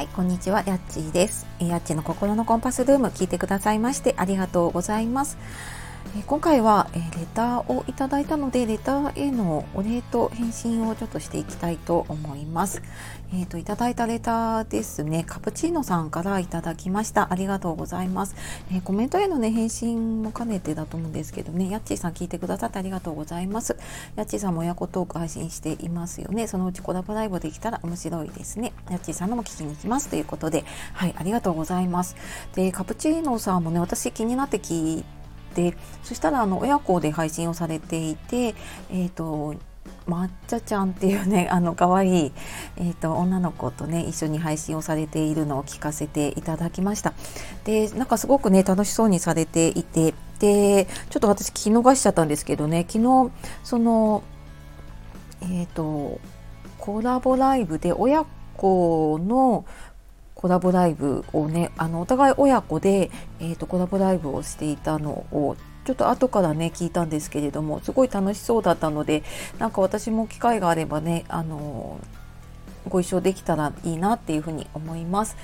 はいこんにちは、やっちーです。やっちの心のコンパスルーム聞いてくださいましてありがとうございます。え今回は、えレターをいただいたのでレターへのお礼と返信をちょっとしていきたいと思います。えっ、ー、といただいたレターですね。カプチーノさんからいただきました。ありがとうございます、えー、コメントへのね返信も兼ねてだと思うんですけどね。やっちーさん聞いてくださってありがとうございます。やっちーさんも親子トーク配信していますよね。そのうちコラボライブできたら面白いですね。やっちーさんのも聞きに行きますということで。はいありがとうございます。でカプチーノさんもね私気になって聞いてでそしたらあの親子で配信をされていて、えーと、抹茶ちゃんっていうね あの可愛いえーと、女の子とね一緒に配信をされているのを聞かせていただきました。でなんかすごくね楽しそうにされていてでちょっと私聞き逃しちゃったんですけどね昨日そのえっ、ー、とコラボライブで親子のコラボライブをねあのお互い親子で、えーと、コラボライブをしていたのをちょっと後からね聞いたんですけれどもすごい楽しそうだったのでなんか私も機会があればねあのご一緒できたらいいなっていうふうに思います。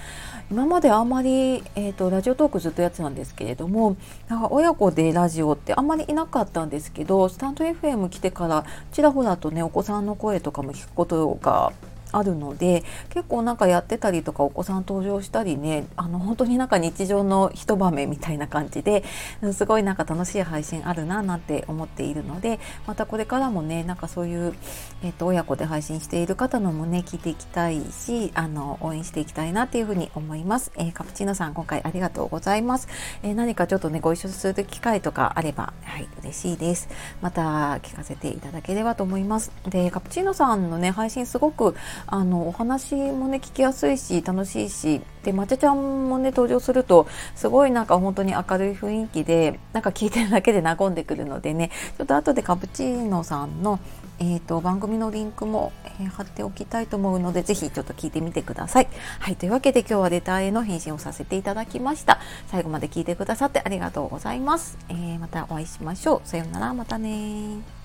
今まであんまり、えーと、ラジオトークずっとやってたんですけれどもなんか親子でラジオってあんまりいなかったんですけどスタンド FM 来てからちらほらとねお子さんの声とかも聞くことがあるので結構なんかやってたりとかお子さん登場したりねあの本当になんか日常の一場面みたいな感じですごいなんか楽しい配信あるななんて思っているのでまたこれからもねなんかそういう、えー、と親子で配信している方のもね聞いていきたいしあの応援していきたいなっていうふうに思います、えー、カプチーノさん今回ありがとうございます、えー、何かちょっとねご一緒する機会とかあればはい嬉しいです。また聞かせていただければと思います。でカプチーノさんのね配信すごくあのお話もね聞きやすいし楽しいしでまちゃちゃんもね登場するとすごいなんか本当に明るい雰囲気でなんか聞いてるだけで和んでくるのでねちょっと後でカプチーノさんの、えーと、番組のリンクも、えー、貼っておきたいと思うのでぜひちょっと聞いてみてください。はいというわけで今日はレターへの返信をさせていただきました。最後まで聞いてくださってありがとうございます。えー、またお会いしましょう。さようならまたね